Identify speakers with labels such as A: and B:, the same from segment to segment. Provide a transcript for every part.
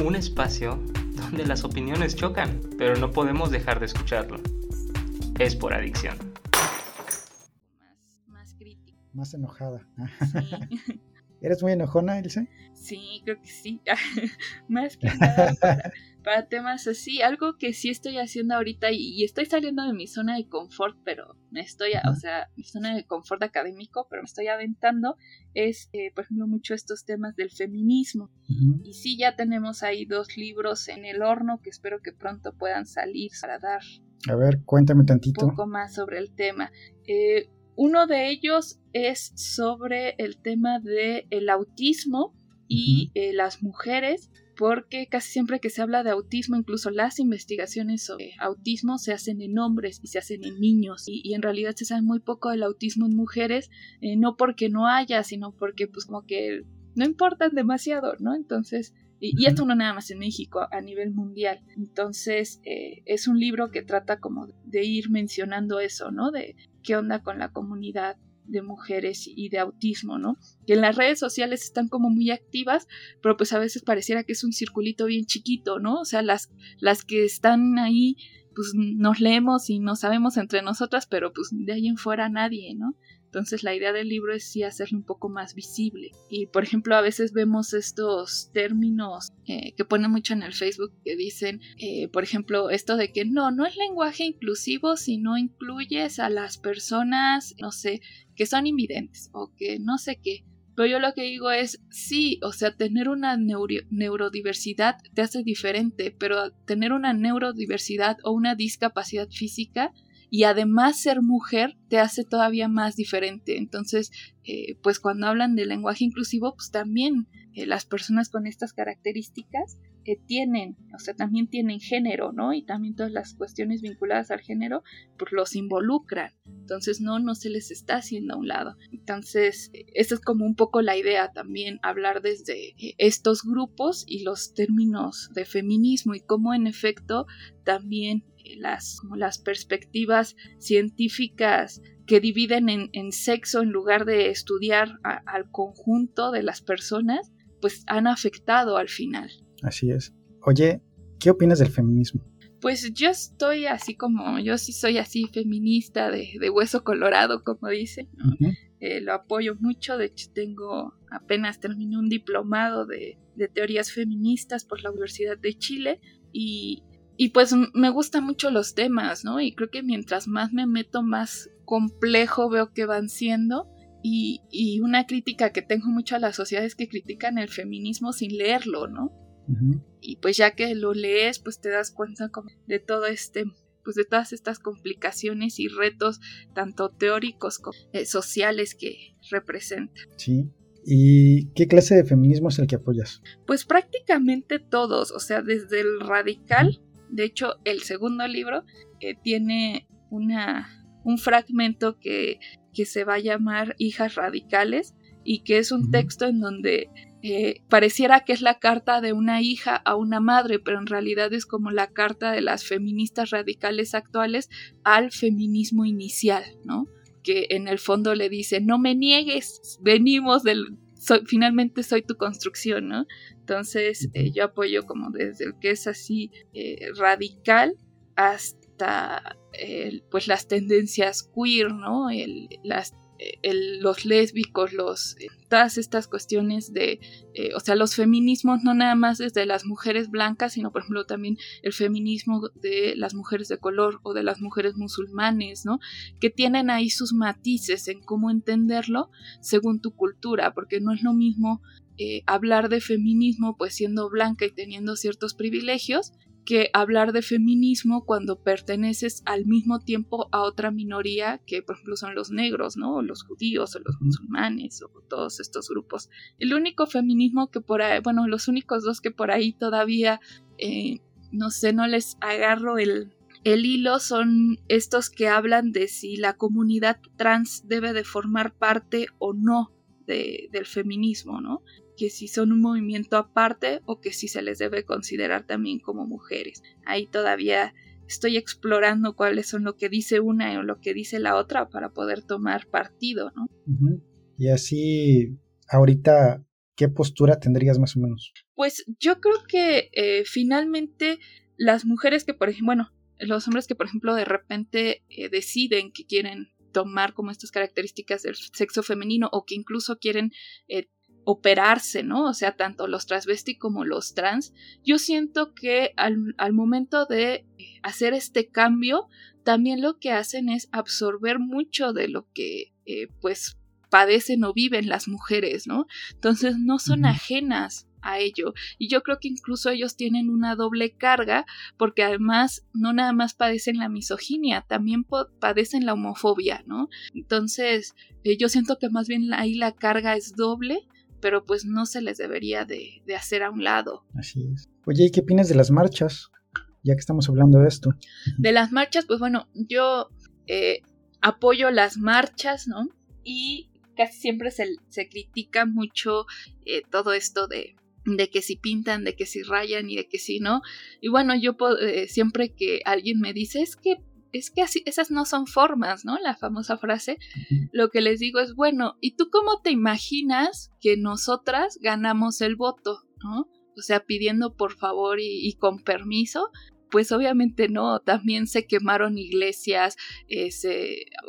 A: un espacio donde las opiniones chocan, pero no podemos dejar de escucharlo. Es por adicción.
B: Más, más crítico.
C: Más enojada.
B: Sí.
C: ¿Eres muy enojona, Ilse?
B: Sí, creo que sí. Más que nada para, para temas así. Algo que sí estoy haciendo ahorita y, y estoy saliendo de mi zona de confort, pero me estoy, a- o sea, mi zona de confort académico, pero me estoy aventando, es, eh, por ejemplo, mucho estos temas del feminismo. Y sí, ya tenemos ahí dos libros en el horno que espero que pronto puedan salir para dar
C: A ver, cuéntame
B: un
C: tantito.
B: poco más sobre el tema. Eh, uno de ellos es sobre el tema del el autismo y eh, las mujeres, porque casi siempre que se habla de autismo, incluso las investigaciones sobre autismo se hacen en hombres y se hacen en niños, y, y en realidad se sabe muy poco del autismo en mujeres, eh, no porque no haya, sino porque pues como que no importan demasiado, ¿no? Entonces, y, esto no nada más en México, a nivel mundial. Entonces, eh, es un libro que trata como de ir mencionando eso, ¿no? De qué onda con la comunidad de mujeres y de autismo, ¿no? Que en las redes sociales están como muy activas, pero pues a veces pareciera que es un circulito bien chiquito, ¿no? O sea, las, las que están ahí, pues nos leemos y no sabemos entre nosotras, pero pues de ahí en fuera nadie, ¿no? Entonces la idea del libro es sí hacerlo un poco más visible. Y por ejemplo a veces vemos estos términos eh, que ponen mucho en el Facebook que dicen, eh, por ejemplo, esto de que no, no es lenguaje inclusivo si no incluyes a las personas, no sé, que son invidentes o que no sé qué. Pero yo lo que digo es, sí, o sea, tener una neuro- neurodiversidad te hace diferente, pero tener una neurodiversidad o una discapacidad física y además ser mujer te hace todavía más diferente. Entonces, eh, pues cuando hablan de lenguaje inclusivo, pues también eh, las personas con estas características eh, tienen, o sea, también tienen género, ¿no? Y también todas las cuestiones vinculadas al género, pues los involucran. Entonces, no, no se les está haciendo a un lado. Entonces, eh, esa es como un poco la idea también, hablar desde eh, estos grupos y los términos de feminismo y cómo en efecto también las, como las perspectivas científicas que dividen en, en sexo en lugar de estudiar a- al conjunto de las personas, pues han afectado al final.
C: Así es. Oye, ¿qué opinas del feminismo?
B: Pues yo estoy así como, yo sí soy así feminista de, de hueso colorado, como dicen. Eh, lo apoyo mucho, de hecho tengo, apenas terminé un diplomado de, de teorías feministas por la Universidad de Chile y, y pues me gustan mucho los temas, ¿no? Y creo que mientras más me meto, más complejo veo que van siendo. Y, y una crítica que tengo mucho a la sociedad es que critican el feminismo sin leerlo, ¿no?
C: Ujú.
B: y pues ya que lo lees pues te das cuenta como de todo este pues de todas estas complicaciones y retos tanto teóricos como eh, sociales que representa
C: Sí. ¿Y qué clase de feminismo es el que apoyas?
B: pues prácticamente todos o sea desde el radical de hecho el segundo libro eh, tiene una un fragmento que que se va a llamar hijas radicales y que es un texto en donde eh, pareciera que es la carta de una hija a una madre, pero en realidad es como la carta de las feministas radicales actuales al feminismo inicial, ¿no? Que en el fondo le dice, no me niegues, venimos del... soy- finalmente soy tu construcción, ¿no? Entonces eh, yo apoyo como desde el que es así eh, radical hasta eh, pues las tendencias queer, ¿no? El, las el- los lésbicos, los, eh, todas estas cuestiones de, eh, o sea, los feminismos no nada más desde las mujeres blancas, sino por ejemplo también el feminismo de las mujeres de color o de las mujeres musulmanes, ¿no? Que tienen ahí sus matices en cómo entenderlo según tu cultura, porque no es lo mismo eh, hablar de feminismo pues siendo blanca y teniendo ciertos privilegios que hablar de feminismo cuando perteneces al mismo tiempo a otra minoría que por ejemplo son los negros, ¿no? O los judíos o los musulmanes o todos estos grupos. El único feminismo que por ahí, bueno, los únicos dos que por ahí todavía, eh, no sé, no les agarro el, el hilo son estos que hablan de si la comunidad trans debe de formar parte o no de- del feminismo, ¿no? Que si son un movimiento aparte o que si se les debe considerar también como mujeres. Ahí todavía estoy explorando cuáles son lo que dice una o lo que dice la otra para poder tomar partido, ¿no?
C: Y así, ahorita, ¿qué postura tendrías más o menos?
B: Pues yo creo que eh, finalmente las mujeres que, por ejemplo, bueno, los hombres que, por ejemplo, de repente eh, deciden que quieren tomar como estas características del sexo femenino o que incluso quieren eh, operarse, ¿no? O sea, tanto los transvesti como los trans, yo siento que al, al momento de hacer este cambio, también lo que hacen es absorber mucho de lo que eh, pues padecen o viven las mujeres, ¿no? Entonces no son ajenas a ello. Y yo creo que incluso ellos tienen una doble carga porque además no nada más padecen la misoginia, también padecen la homofobia, ¿no? Entonces eh, yo siento que más bien ahí la carga es doble, pero pues no se les debería de, de hacer a un lado.
C: Así es. Oye, ¿y qué opinas de las marchas? Ya que estamos hablando de esto.
B: De las marchas, pues bueno, yo eh, apoyo las marchas, ¿no? Y casi siempre se, se critica mucho eh, todo esto de, de que si pintan, de que si rayan y de que si no. Y bueno, yo eh, siempre que alguien me dice, es que es que así, esas no son formas, ¿no? La famosa frase. Lo que les digo es, bueno, ¿y tú cómo te imaginas que nosotras ganamos el voto, ¿no? O sea, pidiendo por favor y, y con permiso pues obviamente no, también se quemaron iglesias, eh,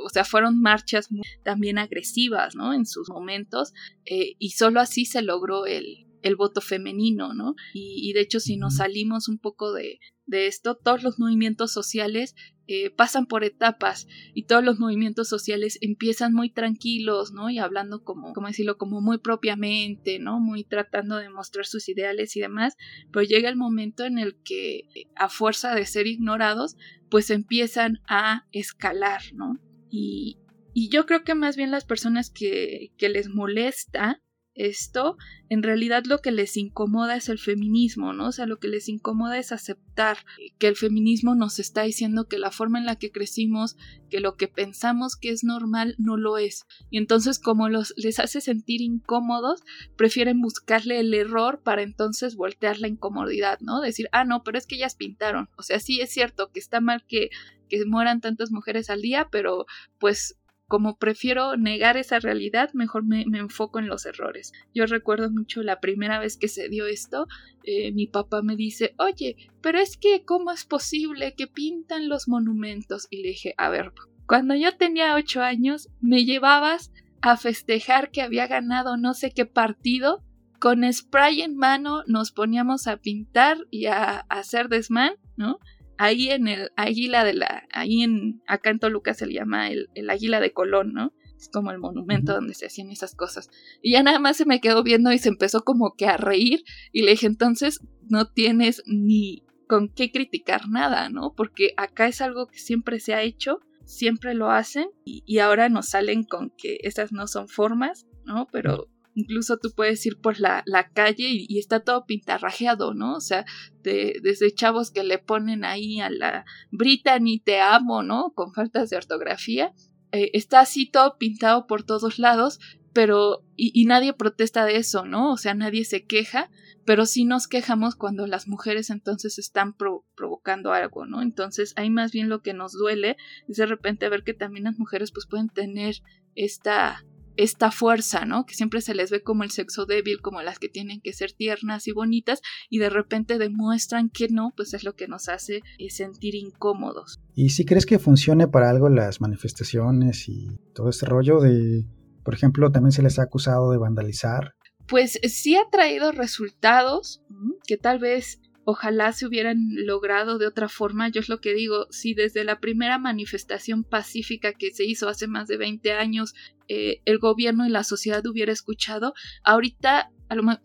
B: o sea, fueron marchas también agresivas, ¿no? En sus momentos, eh, y solo así se logró el, el voto femenino, ¿no? Y, y, de hecho, si nos salimos un poco de, de esto, todos los movimientos sociales eh, pasan por etapas y todos los movimientos sociales empiezan muy tranquilos, ¿no? Y hablando como, como decirlo, como muy propiamente, ¿no? Muy tratando de mostrar sus ideales y demás, pero llega el momento en el que a fuerza de ser ignorados, pues empiezan a escalar, ¿no? Y, y yo creo que más bien las personas que, que les molesta esto, en realidad lo que les incomoda es el feminismo, ¿no? O sea, lo que les incomoda es aceptar que el feminismo nos está diciendo que la forma en la que crecimos, que lo que pensamos que es normal no lo es. Y entonces como los, les hace sentir incómodos, prefieren buscarle el error para entonces voltear la incomodidad, ¿no? Decir, ah, no, pero es que ellas pintaron. O sea, sí es cierto que está mal que que mueran tantas mujeres al día, pero pues como prefiero negar esa realidad, mejor me, enfoco en los errores. Yo recuerdo mucho la primera vez que se dio esto, eh, mi papá me dice, oye, pero es que, ¿cómo es posible que pintan los monumentos? Y le dije, a ver, cuando yo tenía ocho años, me llevabas a festejar que había ganado no sé qué partido, con spray en mano nos poníamos a pintar y a, a hacer desmán, ¿no? Ahí en el águila de la, ahí en, acá en Toluca se le llama el, águila de Colón, ¿no? Es como el monumento donde se hacían esas cosas. Y ya nada más se me quedó viendo y se empezó como que a reír y le dije, entonces no tienes ni con qué criticar nada, ¿no? Porque acá es algo que siempre se ha hecho, siempre lo hacen y, y ahora nos salen con que esas no son formas, ¿no? Pero Incluso tú puedes ir por la, calle y, está todo pintarrajeado, ¿no? O sea, desde chavos que le ponen ahí a la Brittany te amo, ¿no? Con faltas de ortografía. Eh, está así todo pintado por todos lados, pero y, nadie protesta de eso, ¿no? O sea, nadie se queja, pero sí nos quejamos cuando las mujeres entonces están provocando algo, ¿no? Entonces, ahí más bien lo que nos duele es de repente ver que también las mujeres pues pueden tener esta esta fuerza, ¿no? Que siempre se les ve como el sexo débil, como las que tienen que ser tiernas y bonitas, y de repente demuestran que no, pues es lo que nos hace eh, sentir incómodos.
C: ¿Y si crees que funcione para algo las manifestaciones y todo este rollo de, por ejemplo, también se les ha acusado de vandalizar?
B: Pues sí ha traído resultados que tal vez ojalá se hubieran logrado de otra forma. Yo es lo que digo, si desde la primera manifestación pacífica que se hizo hace más de 20 años eh, el gobierno y la sociedad hubiera escuchado, ahorita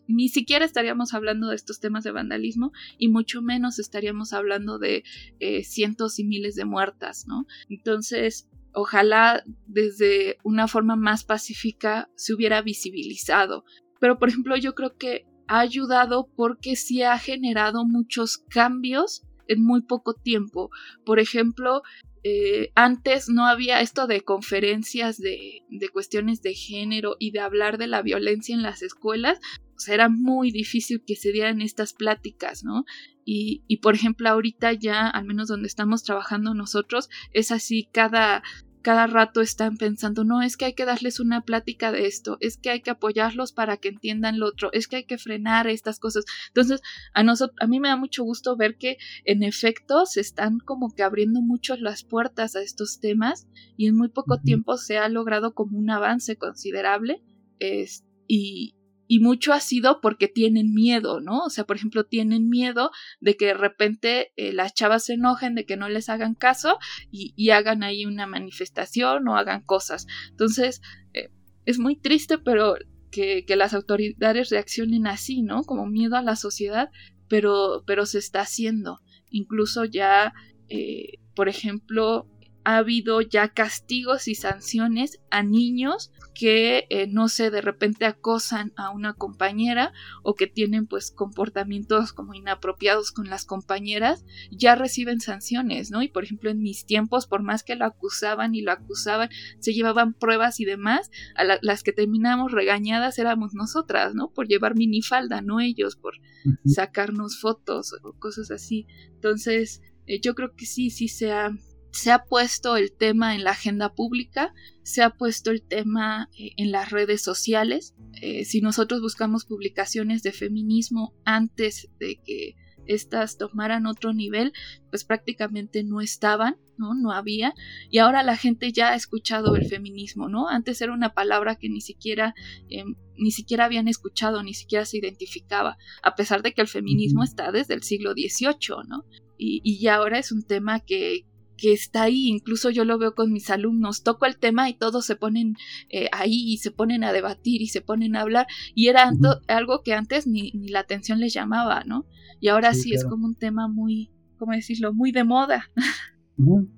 B: ni siquiera estaríamos hablando de estos temas de vandalismo y mucho menos estaríamos hablando de eh, cientos y miles de muertas, ¿no? Entonces, ojalá desde una forma más pacífica se hubiera visibilizado. Pero, por ejemplo, yo creo que ha ayudado porque sí ha generado muchos cambios en muy poco tiempo. Por ejemplo, eh, antes no había esto de conferencias de, de, cuestiones de género y de hablar de la violencia en las escuelas. Era muy difícil que se dieran estas pláticas, ¿no? Y, y por ejemplo, ahorita ya, al menos donde estamos trabajando nosotros, es así cada cada rato están pensando, no, es que hay que darles una plática de esto, es que hay que apoyarlos para que entiendan lo otro, es que hay que frenar estas cosas. Entonces, a nosotros, a mí me da mucho gusto ver que en efecto se están como que abriendo mucho las puertas a estos temas y en muy poco tiempo se ha logrado como un avance considerable. y, y mucho ha sido porque tienen miedo, ¿no? O sea, por ejemplo, tienen miedo de que de repente eh, las chavas se enojen, de que no les hagan caso y, hagan ahí una manifestación o hagan cosas. Entonces, eh, es muy triste, pero que, las autoridades reaccionen así, ¿no? Como miedo a la sociedad, pero, pero se está haciendo. Incluso ya, eh, por ejemplo, ha habido ya castigos y sanciones a niños que, eh, no sé, de repente acosan a una compañera o que tienen pues comportamientos como inapropiados con las compañeras, ya reciben sanciones, ¿no? Y por ejemplo en mis tiempos, por más que lo acusaban y lo acusaban, se llevaban pruebas y demás, a las que terminamos regañadas éramos nosotras, ¿no? Por llevar minifalda, no ellos, por sacarnos fotos o cosas así. Entonces, eh, yo creo que sí, sí se ha se ha puesto el tema en la agenda pública, se ha puesto el tema eh, en las redes sociales. Eh, si nosotros buscamos publicaciones de feminismo antes de que éstas tomaran otro nivel, pues prácticamente no estaban, ¿no? No había. Y ahora la gente ya ha escuchado el feminismo, ¿no? Antes era una palabra que ni siquiera, em, ni siquiera habían escuchado, ni siquiera se identificaba, a pesar de que el feminismo está desde el siglo XVIII, ¿no? Y, y ya ahora es un tema que, que está ahí, incluso yo lo veo con mis alumnos, toco el tema y todos se ponen eh, ahí y se ponen a debatir y se ponen a hablar y era algo que antes ni, ni, la atención les llamaba, ¿no? Y ahora sí, es como un tema muy, ¿cómo decirlo?, muy de moda.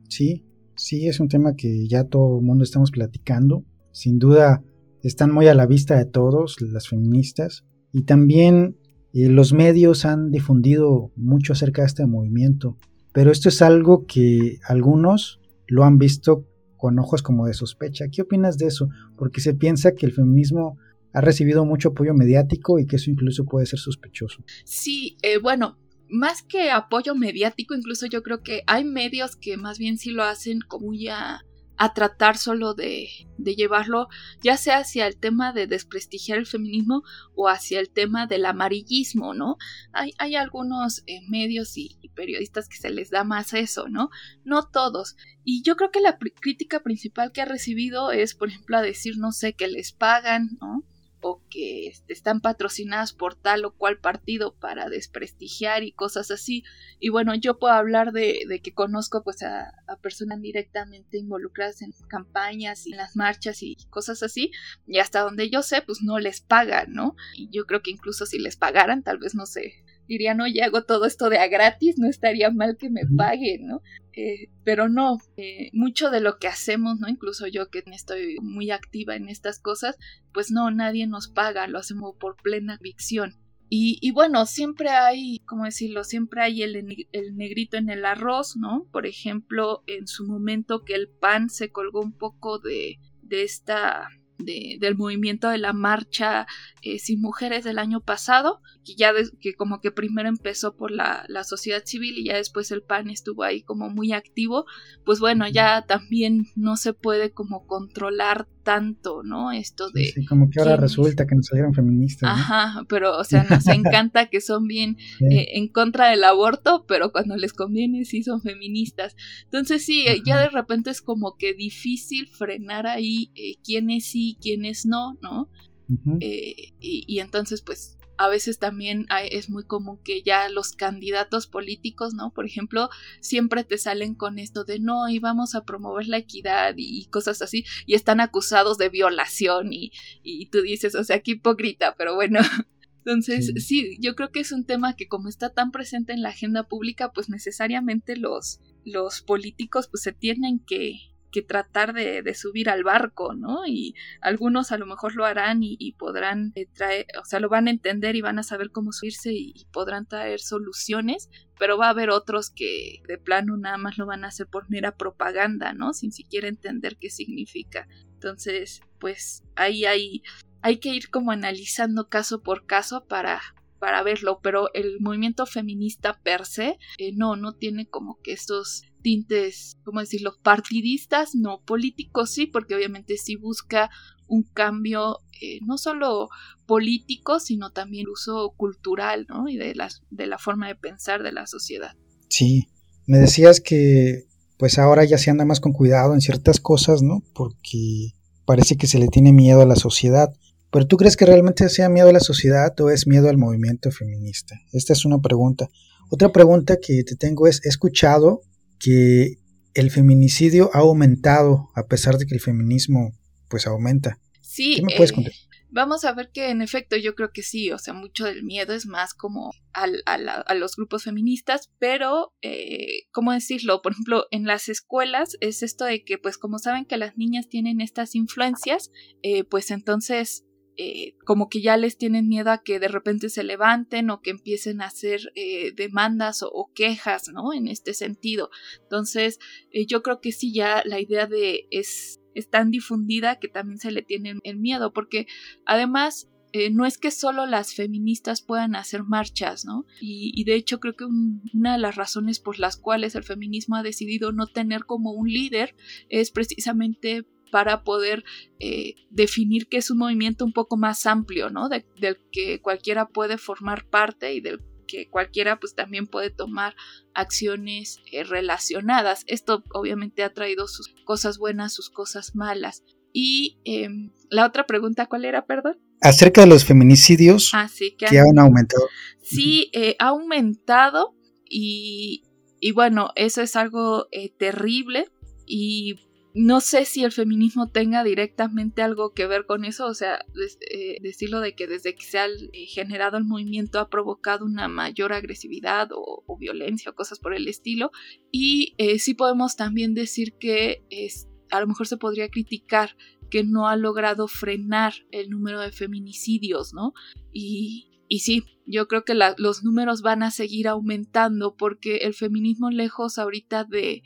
C: Sí, sí, es un tema que ya todo el mundo estamos platicando, sin duda están muy a la vista de todos, las feministas, y también eh, los medios han difundido mucho acerca de este movimiento pero esto es algo que algunos lo han visto con ojos como de sospecha. ¿Qué opinas de eso? Porque se piensa que el feminismo ha recibido mucho apoyo mediático y que eso incluso puede ser sospechoso.
B: Sí, eh, bueno, más que apoyo mediático, incluso yo creo que hay medios que más bien sí lo hacen como ya a tratar solo de, de, llevarlo ya sea hacia el tema de desprestigiar el feminismo o hacia el tema del amarillismo, ¿no? Hay, hay algunos eh, medios y, periodistas que se les da más eso, ¿no? No todos. Y yo creo que la crítica principal que ha recibido es, por ejemplo, a decir, no sé, que les pagan, ¿no? O que este, están patrocinadas por tal o cual partido para desprestigiar y cosas así. Y bueno, yo puedo hablar de, que conozco pues a, personas directamente involucradas en campañas y en las marchas y cosas así, y hasta donde yo sé pues no les pagan, ¿no? Y yo creo que incluso si les pagaran tal vez no sé, dirían, oye, hago todo esto de a gratis, no estaría mal que me paguen, ¿no? Eh, pero no, eh, mucho de lo que hacemos, ¿no? Incluso yo que estoy muy activa en estas cosas, pues no, nadie nos paga, lo hacemos por plena convicción. Y, y, bueno, siempre hay, ¿cómo decirlo? Siempre hay el, el, negrito en el arroz, ¿no? Por ejemplo, en su momento que el PAN se colgó un poco de, de esta del movimiento de la marcha eh, sin mujeres del año pasado, que ya que como que primero empezó por la, la, sociedad civil y ya después el PAN estuvo ahí como muy activo, pues bueno, ya también no se puede como controlar tanto, ¿no? Esto de...
C: Sí, como que ahora resulta que nos salieron feministas.
B: Ajá, pero o sea, nos encanta que son bien eh, en contra del aborto, pero cuando les conviene sí son feministas. Entonces sí, ya de repente es como que difícil frenar ahí eh, quiénes sí, quiénes no, ¿no? Eh, y, y, entonces pues a veces también es muy común que ya los candidatos políticos, ¿no? Por ejemplo, siempre te salen con esto de no, y vamos a promover la equidad y cosas así, y están acusados de violación y, y tú dices, o sea, qué hipócrita, pero bueno. Entonces, sí. yo creo que es un tema que como está tan presente en la agenda pública, pues necesariamente los, los políticos pues se tienen que, que tratar de, subir al barco, ¿no? Y algunos a lo mejor lo harán y, podrán eh, traer, o sea, lo van a entender y van a saber cómo subirse y, podrán traer soluciones, pero va a haber otros que de plano nada más lo van a hacer por mera propaganda, ¿no? Sin siquiera entender qué significa. Entonces, pues ahí hay, hay que ir como analizando caso por caso para para verlo, pero el movimiento feminista per se eh, no, no tiene como que estos tintes, ¿cómo decirlo?, partidistas, no políticos, sí, porque obviamente sí busca un cambio eh, no solo político, sino también uso cultural, ¿no? Y de, las, de la forma de pensar de la sociedad.
C: Sí, me decías que pues ahora ya se anda más con cuidado en ciertas cosas, ¿no? Porque parece que se le tiene miedo a la sociedad. Pero tú crees que realmente sea miedo a la sociedad o es miedo al movimiento feminista? Esta es una pregunta. Otra pregunta que te tengo es, he escuchado que el feminicidio ha aumentado a pesar de que el feminismo pues aumenta.
B: Sí, me puedes eh, Vamos a ver que en efecto yo creo que sí, o sea, mucho del miedo es más como a los grupos feministas, pero, eh, ¿cómo decirlo? Por ejemplo, en las escuelas es esto de que, pues como saben que las niñas tienen estas influencias, eh, pues entonces eh, como que ya les tienen miedo a que de repente se levanten o que empiecen a hacer eh, demandas o, quejas, ¿no? En este sentido. Entonces, eh, yo creo que sí, ya la idea de es, tan difundida que también se le tiene el miedo, porque además no es que solo las feministas puedan hacer marchas, ¿no? Y, de hecho creo que una de las razones por las cuales el feminismo ha decidido no tener como un líder es precisamente para poder eh, definir que es un movimiento un poco más amplio, ¿no? del que cualquiera puede formar parte y del que cualquiera pues también puede tomar acciones eh, relacionadas. Esto obviamente ha traído sus cosas buenas, sus cosas malas. Y em, la otra pregunta, ¿cuál era, perdón?
C: Acerca de los feminicidios ah, que, han, aumentado.
B: Sí, eh, ha aumentado y, y, bueno, eso es algo terrible y no sé si el feminismo tenga directamente algo que ver con eso, o sea, eh, decirlo de que desde que se ha eh, generado el movimiento ha provocado una mayor agresividad o, violencia o cosas por el estilo. Y eh, sí podemos también decir que es, a lo mejor se podría criticar que no ha logrado frenar el número de feminicidios, ¿no? Y, y sí, yo creo que los números van a seguir aumentando porque el feminismo lejos ahorita de,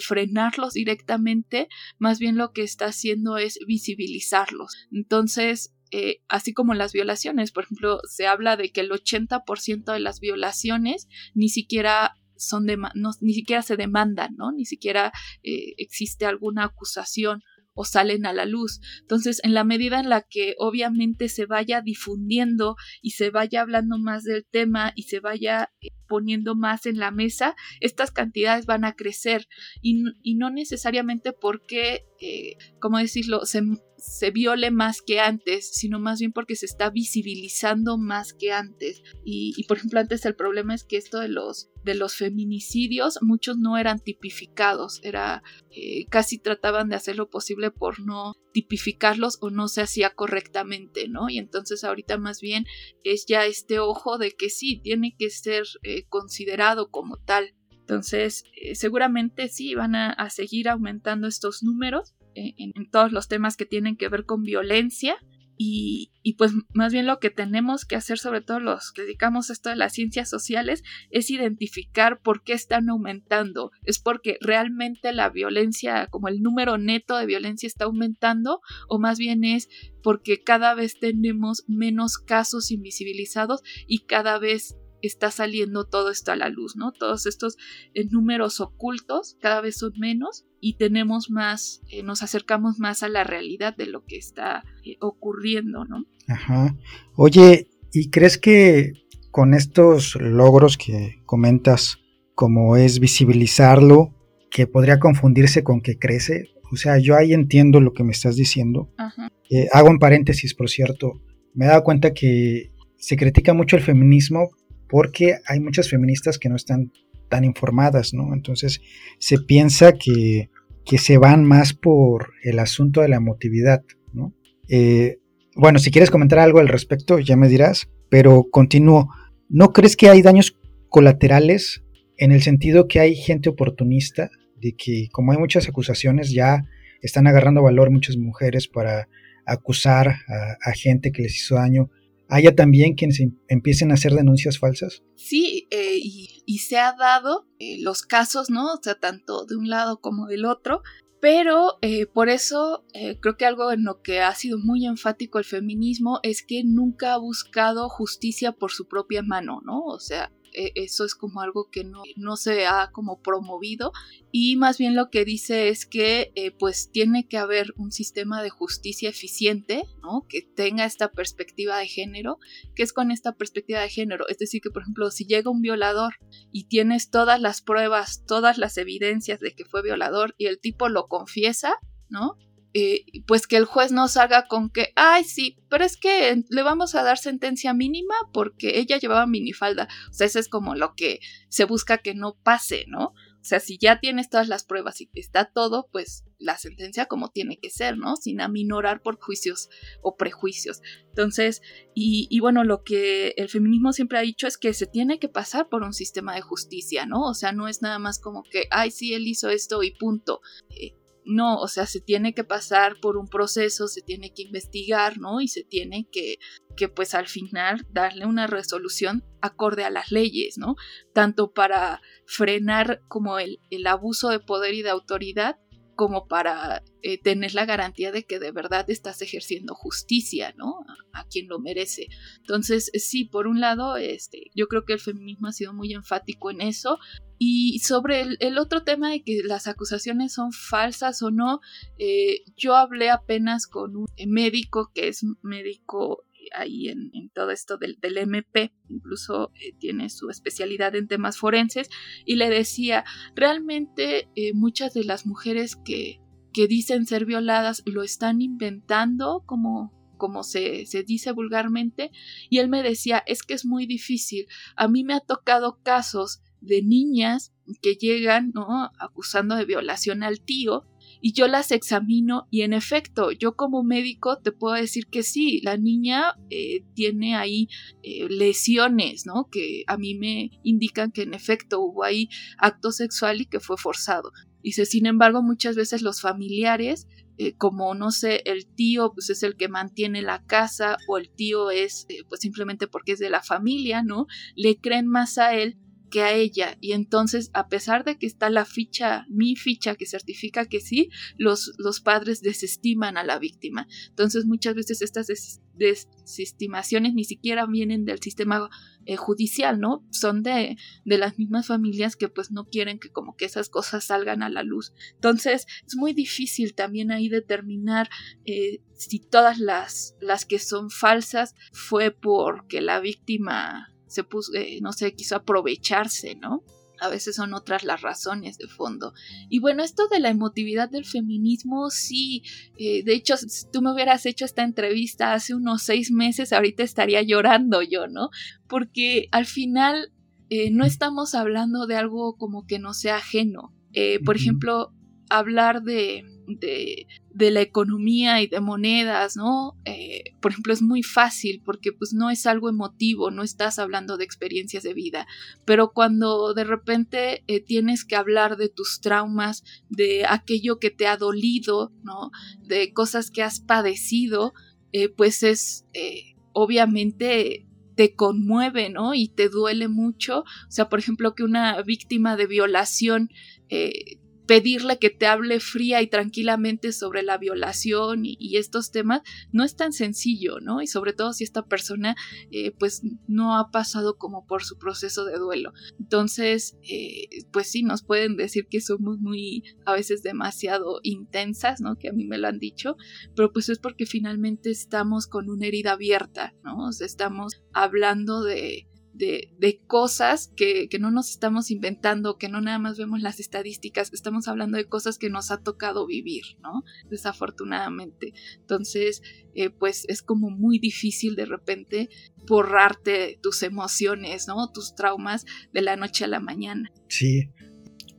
B: frenarlos directamente, más bien lo que está haciendo es visibilizarlos. Entonces, eh, así como las violaciones, por ejemplo, se habla de que el 80% de las violaciones ni siquiera son de, ni siquiera se demandan, ¿no? Ni siquiera eh, existe alguna acusación o salen a la luz. Entonces, en la medida en la que obviamente se vaya difundiendo y se vaya hablando más del tema y se vaya eh, poniendo más en la mesa, estas cantidades van a crecer y, no necesariamente porque, eh, ¿cómo decirlo?, se, se viole más que antes, sino más bien porque se está visibilizando más que antes. Y, por ejemplo, antes el problema es que esto de los, de los feminicidios, muchos no eran tipificados, era eh, casi trataban de hacer lo posible por no tipificarlos o no se hacía correctamente, ¿no? Y entonces ahorita más bien es ya este ojo de que sí, tiene que ser eh, considerado como tal. Entonces, eh, seguramente sí van a, seguir aumentando estos números en, todos los temas que tienen que ver con violencia y, pues más bien lo que tenemos que hacer, sobre todo los que dedicamos esto de las ciencias sociales, es identificar por qué están aumentando. ¿Es porque realmente la violencia, como el número neto de violencia está aumentando? ¿O más bien es porque cada vez tenemos menos casos invisibilizados y cada vez está saliendo todo esto a la luz, ¿no? Todos estos eh, números ocultos cada vez son menos y tenemos más, eh, nos acercamos más a la realidad de lo que está eh, ocurriendo, ¿no?
C: Ajá. Oye, ¿y crees que con estos logros que comentas, como es visibilizarlo, que podría confundirse con que crece? O sea, yo ahí entiendo lo que me estás diciendo. hago un paréntesis, por cierto. Me he dado cuenta que se critica mucho el feminismo porque hay muchas feministas que no están tan informadas, ¿no? Entonces se piensa que, se van más por el asunto de la emotividad, ¿no? Eh, bueno, si quieres comentar algo al respecto, ya me dirás, pero continúo. ¿No crees que hay daños colaterales en el sentido que hay gente oportunista, de que como hay muchas acusaciones, ya están agarrando valor muchas mujeres para acusar a gente que les hizo daño haya también quienes em, empiecen a hacer denuncias falsas?
B: Sí, eh, y, se ha dado eh, los casos, ¿no? O sea, tanto de un lado como del otro, Pero eh, por eso eh, creo que algo en lo que ha sido muy enfático el feminismo es que nunca ha buscado justicia por su propia mano, ¿no? O sea, eso es como algo que no, no, se ha como promovido y más bien lo que dice es que eh, pues tiene que haber un sistema de justicia eficiente, ¿no? Que tenga esta perspectiva de género, que es con esta perspectiva de género, es decir, que por ejemplo si llega un violador y tienes todas las pruebas, todas las evidencias de que fue violador y el tipo lo confiesa, ¿no? Pues que el juez no salga con que, ay, sí, pero es que le vamos a dar sentencia mínima porque ella llevaba minifalda. O sea, eso es como lo que se busca que no pase, ¿no? O sea, si ya tienes todas las pruebas y está todo, pues la sentencia como tiene que ser, ¿no? Sin aminorar por juicios o prejuicios. Entonces, y, y, bueno, lo que el feminismo siempre ha dicho es que se tiene que pasar por un sistema de justicia, ¿no? O sea, no es nada más como que, ay, sí, él hizo esto y punto. Eh, no, o sea, se tiene que pasar por un proceso, se tiene que investigar, ¿no? Y se tiene que, que pues al final darle una resolución acorde a las leyes, ¿no? Tanto para frenar como el, el abuso de poder y de autoridad, como para eh, tener la garantía de que de verdad estás ejerciendo justicia, ¿no? A, quien lo merece. Entonces, sí, por un lado, este, yo creo que el feminismo ha sido muy enfático en eso, y sobre el, el, otro tema de que las acusaciones son falsas o no, eh, yo hablé apenas con un médico que es médico ahí en, todo esto del, del MP, incluso eh, tiene su especialidad en temas forenses, y le decía, realmente eh, muchas de las mujeres que, que dicen ser violadas lo están inventando como como se, se, dice vulgarmente, y él me decía, es que es muy difícil, a mí me ha tocado casos de niñas que llegan, ¿no? Acusando de violación al tío y yo las examino y en efecto, yo como médico te puedo decir que sí, la niña eh, tiene ahí eh, lesiones, ¿no? Que a mí me indican que en efecto hubo ahí acto sexual y que fue forzado. Dice, sin embargo, muchas veces los familiares eh, como no sé, el tío pues es el que mantiene la casa o el tío es eh, pues simplemente porque es de la familia, ¿no? Le creen más a él que a ella. Y entonces, a pesar de que está la ficha, mi ficha que certifica que sí, los, los padres desestiman a la víctima. Entonces, muchas veces estas des desestimaciones ni siquiera vienen del sistema eh, judicial, ¿no? Son de, de, las mismas familias que pues no quieren que como que esas cosas salgan a la luz. Entonces, es muy difícil también ahí determinar eh, si todas las, las que son falsas fue porque la víctima se puso, eh, no sé, quiso aprovecharse, ¿no? A veces son otras las razones de fondo. Y bueno, esto de la emotividad del feminismo, sí, eh, de hecho, si tú me hubieras hecho esta entrevista hace unos seis meses, ahorita estaría llorando yo, ¿no? Porque al final eh, no estamos hablando de algo como que no sea ajeno. Eh, por ejemplo, hablar de, de, de, la economía y de monedas, ¿no? Eh, por ejemplo, es muy fácil porque pues no es algo emotivo, no estás hablando de experiencias de vida, pero cuando de repente eh, tienes que hablar de tus traumas, de aquello que te ha dolido, ¿no? De cosas que has padecido, eh, pues es obviamente te conmueve, ¿no? Y te duele mucho. O sea, por ejemplo, que una víctima de violación eh, pedirle que te hable fría y tranquilamente sobre la violación y, estos temas no es tan sencillo, ¿no? Y sobre todo si esta persona eh, pues no ha pasado como por su proceso de duelo. Entonces, eh, pues sí, nos pueden decir que somos muy a veces demasiado intensas, ¿no? Que a mí me lo han dicho, pero pues es porque finalmente estamos con una herida abierta, ¿no? O sea, estamos hablando de de, de cosas que, que, no nos estamos inventando, que no nada más vemos las estadísticas, estamos hablando de cosas que nos ha tocado vivir, ¿no? Desafortunadamente. Entonces, eh, pues es como muy difícil de repente borrarte tus emociones, ¿no? Tus traumas de la noche a la mañana.
C: Sí.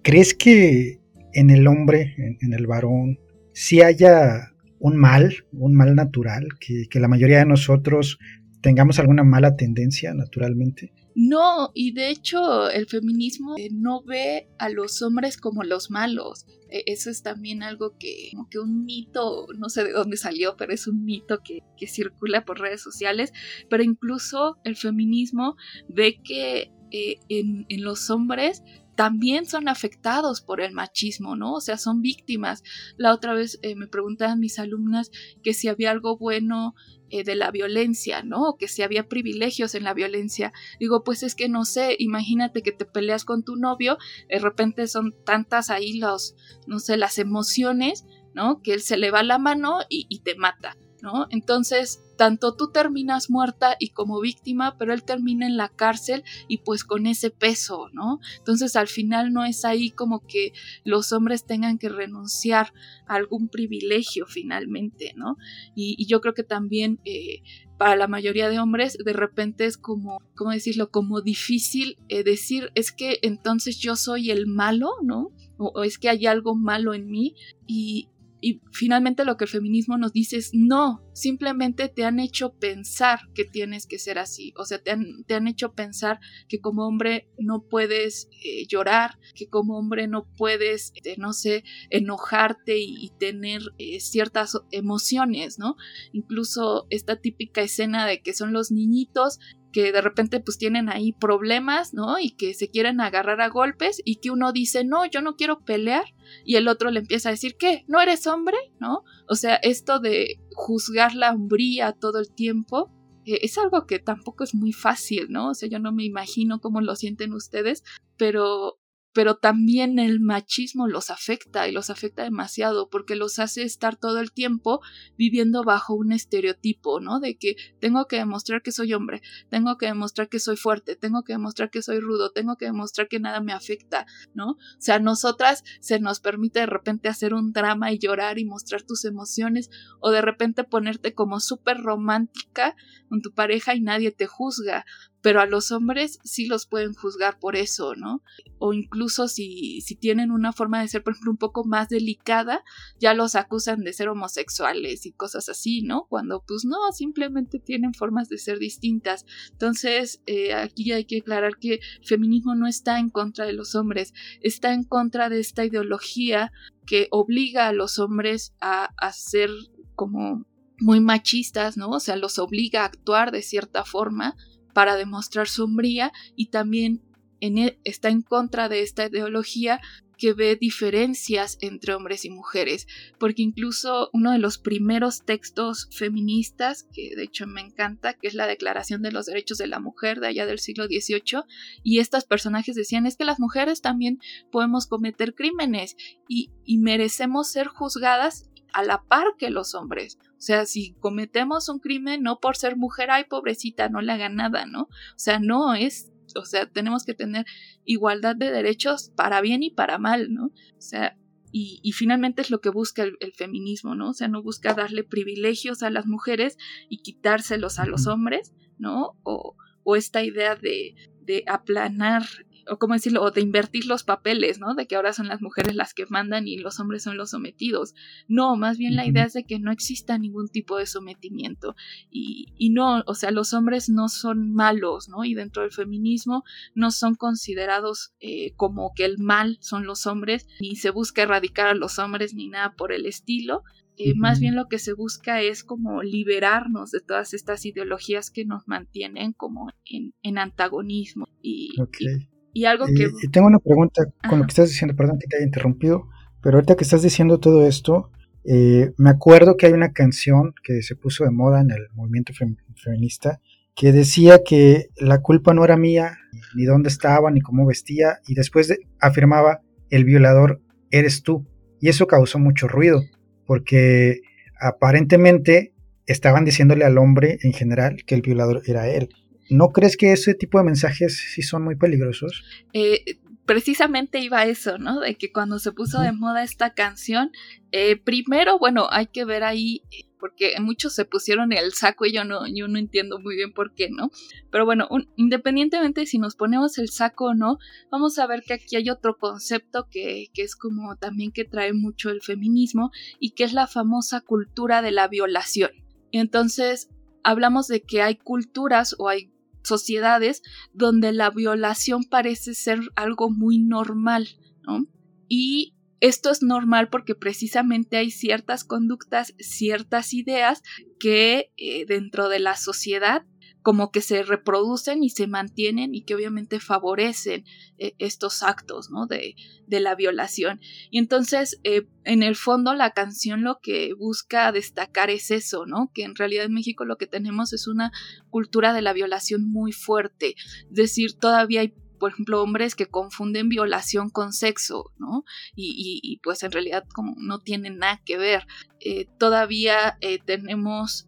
C: ¿Crees que en el hombre, en, en el varón, si haya un mal, un mal natural, que, que la mayoría de nosotros tengamos alguna mala tendencia naturalmente.
B: No, y de hecho el feminismo eh, no ve a los hombres como los malos. E, eso es también algo que, como que un mito, no sé de dónde salió, pero es un mito que, que circula por redes sociales. Pero incluso el feminismo ve que eh, en, en, los hombres también son afectados por el machismo, ¿no? O sea, son víctimas. La otra vez eh, me preguntaban mis alumnas que si había algo bueno eh, de la violencia, ¿no? Que si había privilegios en la violencia. Digo, pues es que no sé, imagínate que te peleas con tu novio, de repente son tantas ahí los, no sé, las emociones, ¿no? Que él se le va la mano y te mata, ¿no? Entonces, tanto tú terminas muerta y como víctima, pero él termina en la cárcel y pues con ese peso, ¿no? Entonces al final no es ahí como que los hombres tengan que renunciar a algún privilegio finalmente, ¿no? Y, yo creo que también eh, para la mayoría de hombres de repente es como, ¿cómo decirlo? Como difícil eh, decir, es que entonces yo soy el malo, ¿no? o, es que hay algo malo en mí y, y finalmente lo que el feminismo nos dice es no, simplemente te han hecho pensar que tienes que ser así, o sea, te han, te han hecho pensar que como hombre no puedes eh, llorar, que como hombre no puedes, este, no sé, enojarte y, tener eh, ciertas emociones, ¿no? Incluso esta típica escena de que son los niñitos que de repente pues tienen ahí problemas, ¿no? Y que se quieren agarrar a golpes y que uno dice, no, yo no quiero pelear y el otro le empieza a decir, ¿qué? ¿No eres hombre? ¿No? O sea, esto de juzgar la hombría todo el tiempo eh, es algo que tampoco es muy fácil, ¿no? O sea, yo no me imagino cómo lo sienten ustedes, pero pero también el machismo los afecta y los afecta demasiado porque los hace estar todo el tiempo viviendo bajo un estereotipo, ¿no? De que tengo que demostrar que soy hombre, tengo que demostrar que soy fuerte, tengo que demostrar que soy rudo, tengo que demostrar que nada me afecta, ¿no? O sea, a nosotras se nos permite de repente hacer un drama y llorar y mostrar tus emociones o de repente ponerte como súper romántica con tu pareja y nadie te juzga pero a los hombres sí los pueden juzgar por eso, ¿no? O incluso si, si tienen una forma de ser, por ejemplo, un poco más delicada, ya los acusan de ser homosexuales y cosas así, ¿no? Cuando pues no, simplemente tienen formas de ser distintas. Entonces, eh, aquí hay que aclarar que el feminismo no está en contra de los hombres, está en contra de esta ideología que obliga a los hombres a, a ser como muy machistas, ¿no? O sea, los obliga a actuar de cierta forma para demostrar sombría y también e, está en contra de esta ideología que ve diferencias entre hombres y mujeres, porque incluso uno de los primeros textos feministas, que de hecho me encanta, que es la Declaración de los Derechos de la Mujer de allá del siglo XVIII, y estos personajes decían es que las mujeres también podemos cometer crímenes y merecemos ser juzgadas a la par que los hombres. O sea, si cometemos un crimen, no por ser mujer, ay, pobrecita, no le haga nada, ¿no? O sea, no es, o sea, tenemos que tener igualdad de derechos para bien y para mal, ¿no? O sea, y, finalmente es lo que busca el, feminismo, ¿no? O sea, no busca darle privilegios a las mujeres y quitárselos a los hombres, ¿no? O, o esta idea de, de aplanar o cómo decirlo, o de invertir los papeles, ¿no? De que ahora son las mujeres las que mandan y los hombres son los sometidos. No, más bien la idea es de que no exista ningún tipo de sometimiento. Y, y no, o sea, los hombres no son malos, ¿no? Y dentro del feminismo no son considerados eh, como que el mal son los hombres, ni se busca erradicar a los hombres ni nada por el estilo, eh, más bien lo que se busca es como liberarnos de todas estas ideologías que nos mantienen como en, en antagonismo. Y, y algo que...
C: Y tengo una pregunta con lo que estás diciendo, perdón que te haya interrumpido, pero ahorita que estás diciendo todo esto, eh, me acuerdo que hay una canción que se puso de moda en el movimiento feminista que decía que la culpa no era mía, ni dónde estaba, ni cómo vestía, y después afirmaba, el violador eres tú. Y eso causó mucho ruido, porque aparentemente estaban diciéndole al hombre en general que el violador era él. ¿No crees que ese tipo de mensajes sí son muy peligrosos?
B: Eh, precisamente iba a eso, ¿no? De que cuando se puso de moda esta canción, eh, primero, bueno, hay que ver ahí, porque muchos se pusieron el saco y yo no, yo no entiendo muy bien por qué, ¿no? Pero bueno, independientemente de si nos ponemos el saco o no, vamos a ver que aquí hay otro concepto que, que es como también que trae mucho el feminismo y que es la famosa cultura de la violación. Entonces, hablamos de que hay culturas o hay sociedades donde la violación parece ser algo muy normal, ¿no? Y esto es normal porque precisamente hay ciertas conductas, ciertas ideas que eh, dentro de la sociedad como que se reproducen y se mantienen y que obviamente favorecen eh, estos actos ¿no? de, de, la violación. Y entonces, eh, en el fondo, la canción lo que busca destacar es eso, ¿no? Que en realidad en México lo que tenemos es una cultura de la violación muy fuerte. Es decir, todavía hay por ejemplo, hombres que confunden violación con sexo, ¿no? Y, pues en realidad como no tienen nada que ver. Eh, todavía tenemos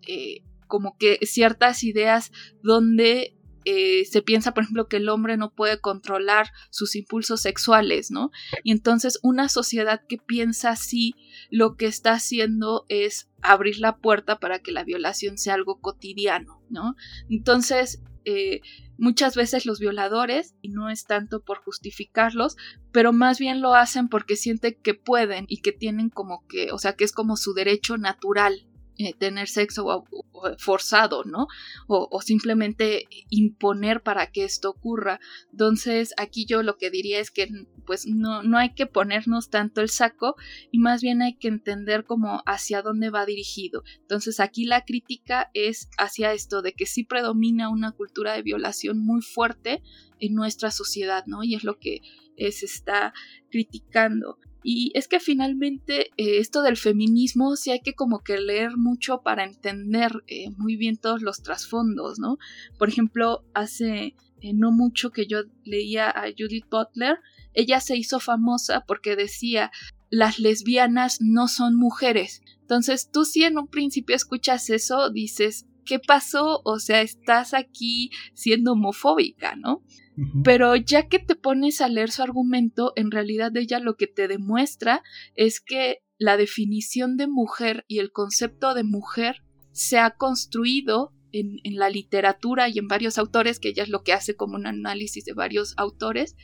B: como que ciertas ideas donde eh, se piensa, por ejemplo, que el hombre no puede controlar sus impulsos sexuales, ¿no? Y entonces una sociedad que piensa así, lo que está haciendo es abrir la puerta para que la violación sea algo cotidiano, ¿no? Entonces, eh, muchas veces los violadores, y no es tanto por justificarlos, pero más bien lo hacen porque sienten que pueden y que tienen como que, o sea, que es como su derecho natural, eh, tener sexo forzado, ¿no? O, simplemente imponer para que esto ocurra. Entonces, aquí yo lo que diría es que pues no, no hay que ponernos tanto el saco y más bien hay que entender como hacia dónde va dirigido. Entonces, aquí la crítica es hacia esto de que sí predomina una cultura de violación muy fuerte en nuestra sociedad, ¿no? Y es lo que eh, se está criticando. Y es que finalmente eh, esto del feminismo sí hay que como que leer mucho para entender eh, muy bien todos los trasfondos, ¿no? Por ejemplo, hace no mucho que yo leía a Judith Butler, ella se hizo famosa porque decía las lesbianas no son mujeres. Entonces tú si en un principio escuchas eso, dices, ¿qué pasó? O sea, estás aquí siendo homofóbica, ¿no? Pero ya que te pones a leer su argumento, en realidad ella lo que te demuestra es que la definición de mujer y el concepto de mujer se ha construido en, la literatura y en varios autores, que ella es lo que hace como un análisis de varios autores,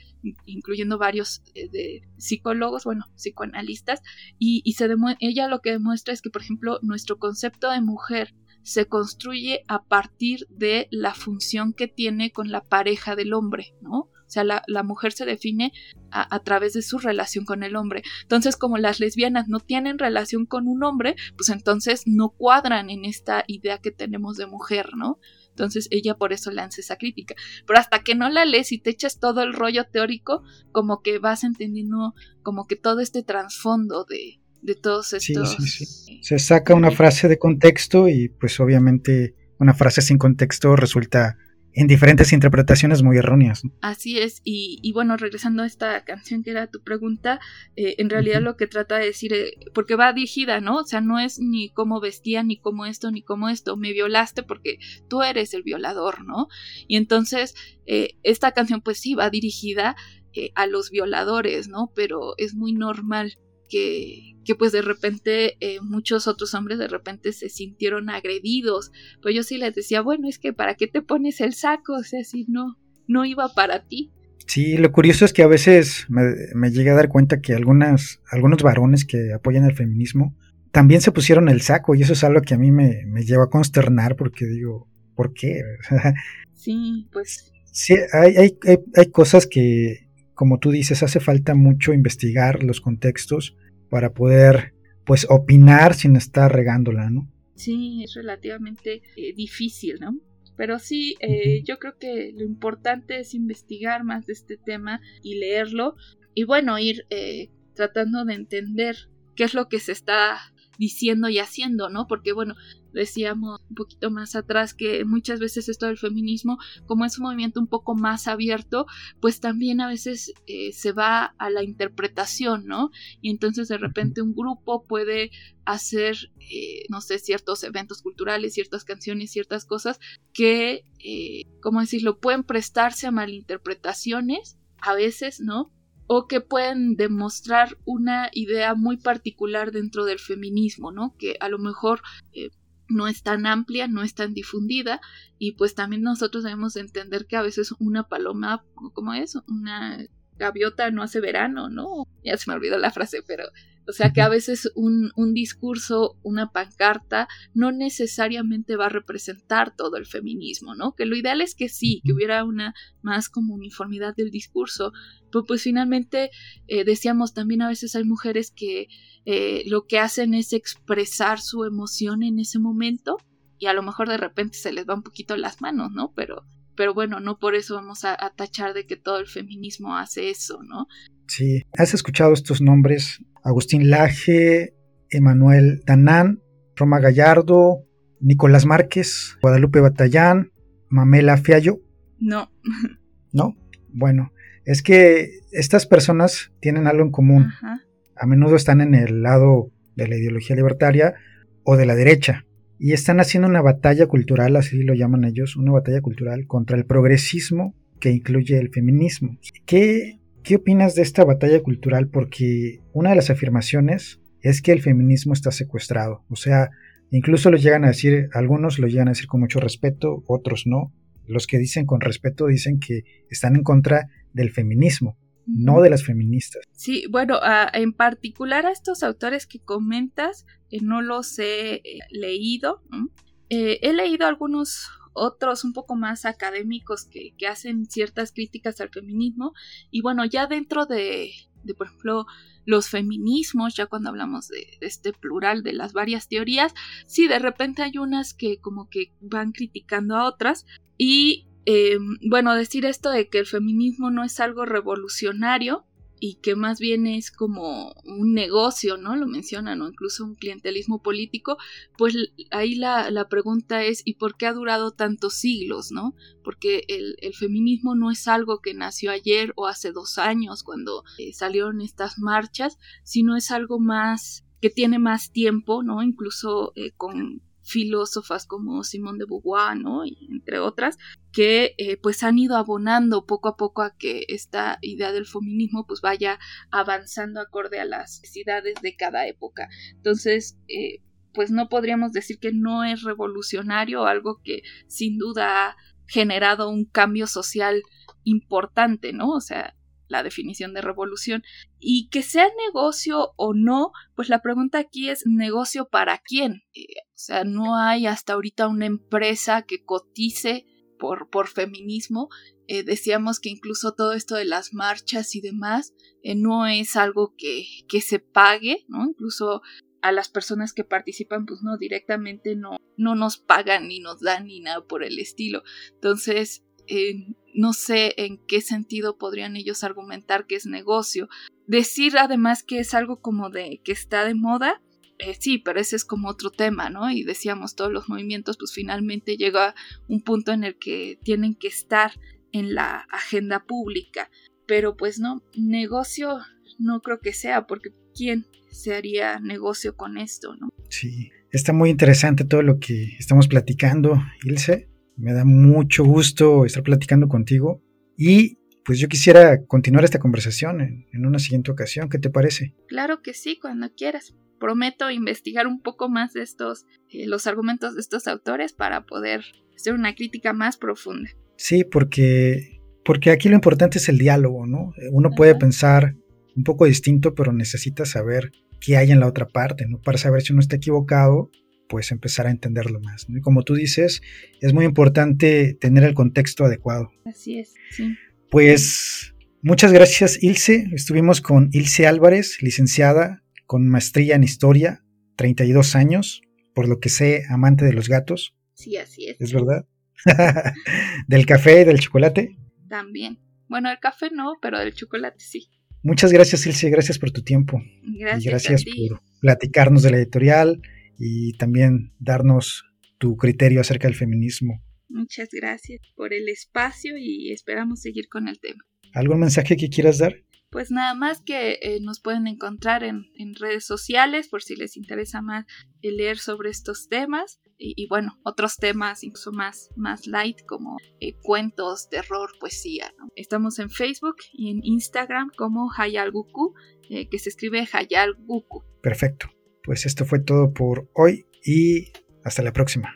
B: incluyendo varios eh, de psicólogos, bueno, psicoanalistas, y, y se ella lo que demuestra es que, por ejemplo, nuestro concepto de mujer se construye a partir de la función que tiene con la pareja del hombre, ¿no? O sea, la, mujer se define a, través de su relación con el hombre. Entonces, como las lesbianas no tienen relación con un hombre, pues entonces no cuadran en esta idea que tenemos de mujer, ¿no? Entonces ella por eso lanza esa crítica. Pero hasta que no la lees y te echas todo el rollo teórico, como que vas entendiendo como que todo este trasfondo de, de todos estos. Sí,
C: sí, Se saca una frase de contexto y pues obviamente una frase sin contexto resulta en diferentes interpretaciones muy erróneas.
B: Así es, y, bueno, regresando a esta canción que era tu pregunta, eh, en realidad lo que trata de decir, eh, porque va dirigida, ¿no? O sea, no es ni cómo vestía, ni cómo esto, ni cómo esto, me violaste porque tú eres el violador, ¿no? Y entonces, eh, esta canción pues sí va dirigida a los violadores, ¿no? Pero es muy normal que, pues de repente eh, muchos otros hombres de repente se sintieron agredidos. Pues yo sí les decía, bueno, es que ¿para qué te pones el saco? O sea, si no, no iba para ti.
C: Sí, lo curioso es que a veces me, me llega a dar cuenta que algunas, algunos varones que apoyan el feminismo también se pusieron el saco y eso es algo que a mí me, me lleva a consternar porque digo, ¿por qué?
B: sí, pues...
C: Sí, hay, hay, hay, hay cosas que, como tú dices, hace falta mucho investigar los contextos para poder pues opinar sin estar regándola, ¿no?
B: Sí, es relativamente eh, difícil, ¿no? Pero sí, eh, yo creo que lo importante es investigar más de este tema y leerlo y bueno, ir eh, tratando de entender qué es lo que se está diciendo y haciendo, ¿no? Porque bueno, decíamos un poquito más atrás que muchas veces esto del feminismo, como es un movimiento un poco más abierto, pues también a veces eh, se va a la interpretación, ¿no? Y entonces de repente un grupo puede hacer, eh, no sé, ciertos eventos culturales, ciertas canciones, ciertas cosas que, eh, ¿cómo decirlo?, pueden prestarse a malinterpretaciones, a veces, ¿no? o que pueden demostrar una idea muy particular dentro del feminismo, ¿no? Que a lo mejor eh, no es tan amplia, no es tan difundida y pues también nosotros debemos entender que a veces una paloma, ¿cómo es? Una gaviota no hace verano, ¿no? Ya se me olvidó la frase, pero o sea que a veces un, un, discurso, una pancarta, no necesariamente va a representar todo el feminismo, ¿no? Que lo ideal es que sí, que hubiera una más como uniformidad del discurso, pero pues finalmente eh, decíamos también a veces hay mujeres que eh, lo que hacen es expresar su emoción en ese momento y a lo mejor de repente se les va un poquito las manos, ¿no? Pero, pero bueno, no por eso vamos a, tachar de que todo el feminismo hace eso, ¿no?
C: Sí, has escuchado estos nombres, Agustín Laje, Emanuel Danán, Roma Gallardo, Nicolás Márquez, Guadalupe Batallán, Mamela Fiallo.
B: No.
C: ¿No? Bueno, es que estas personas tienen algo en común. A menudo están en el lado de la ideología libertaria o de la derecha. Y están haciendo una batalla cultural, así lo llaman ellos, una batalla cultural contra el progresismo que incluye el feminismo. ¿Qué, qué opinas de esta batalla cultural? Porque una de las afirmaciones es que el feminismo está secuestrado. O sea, incluso lo llegan a decir, algunos lo llegan a decir con mucho respeto, otros no. Los que dicen con respeto dicen que están en contra del feminismo, no de las feministas.
B: Sí, bueno, en particular a estos autores que comentas, eh, no los he eh, leído. Eh, he leído algunos otros un poco más académicos que, hacen ciertas críticas al feminismo y bueno, ya dentro de, de por ejemplo, los feminismos, ya cuando hablamos de, de, este plural de las varias teorías, sí, de repente hay unas que como que van criticando a otras y eh, bueno, decir esto de que el feminismo no es algo revolucionario y que más bien es como un negocio, ¿no? Lo mencionan, o incluso un clientelismo político, pues ahí la, la, pregunta es, ¿y por qué ha durado tantos siglos, ¿no? Porque el, feminismo no es algo que nació ayer o hace dos años cuando eh, salieron estas marchas, sino es algo más que tiene más tiempo, ¿no? Incluso eh, con filósofas como Simone de Beauvoir, ¿no? Y entre otras, que eh, pues han ido abonando poco a poco a que esta idea del feminismo pues vaya avanzando acorde a las necesidades de cada época. Entonces, eh, pues no podríamos decir que no es revolucionario, algo que sin duda ha generado un cambio social importante, ¿no? O sea, la definición de revolución. Y que sea negocio o no, pues la pregunta aquí es negocio para quién. Eh, o sea, no hay hasta ahorita una empresa que cotice por, por feminismo. Eh, decíamos que incluso todo esto de las marchas y demás eh, no es algo que, que se pague, ¿no? Incluso a las personas que participan, pues no, directamente no, no nos pagan ni nos dan ni nada por el estilo. Entonces, no sé en qué sentido podrían ellos argumentar que es negocio. Decir además que es algo como de que está de moda, eh, sí, pero ese es como otro tema, ¿no? Y decíamos, todos los movimientos pues finalmente llega un punto en el que tienen que estar en la agenda pública. Pero pues no, negocio no creo que sea, porque ¿quién se haría negocio con esto, no?
C: Sí, está muy interesante todo lo que estamos platicando, Ilse. Me da mucho gusto estar platicando contigo y pues yo quisiera continuar esta conversación en, una siguiente ocasión. ¿Qué te parece?
B: Claro que sí, cuando quieras. Prometo investigar un poco más de estos, eh, los argumentos de estos autores para poder hacer una crítica más profunda.
C: Sí, porque, porque aquí lo importante es el diálogo, ¿no? Uno puede pensar un poco distinto, pero necesita saber qué hay en la otra parte, ¿no? Para saber si uno está equivocado pues empezar a entenderlo más. Y como tú dices, es muy importante tener el contexto adecuado.
B: Así es, sí.
C: Pues muchas gracias Ilse. Estuvimos con Ilse Álvarez, licenciada con maestría en historia, 32 años, por lo que sé, amante de los gatos.
B: Sí, así es.
C: ¿Es verdad? ¿Del café y del chocolate?
B: También. Bueno, el café no, pero del chocolate sí.
C: Muchas gracias, Ilse. Gracias por tu tiempo.
B: Gracias.
C: Y gracias por platicarnos de la editorial y también darnos tu criterio acerca del feminismo.
B: Muchas gracias por el espacio y esperamos seguir con el tema.
C: ¿Algún mensaje que quieras dar?
B: Pues nada más que eh, nos pueden encontrar en, redes sociales por si les interesa más leer sobre estos temas y, bueno, otros temas incluso más, más light como eh, cuentos, terror, poesía. Estamos en Facebook y en Instagram como Hayalguku, eh, que se escribe Hayalguku.
C: Perfecto. Pues esto fue todo por hoy y hasta la próxima.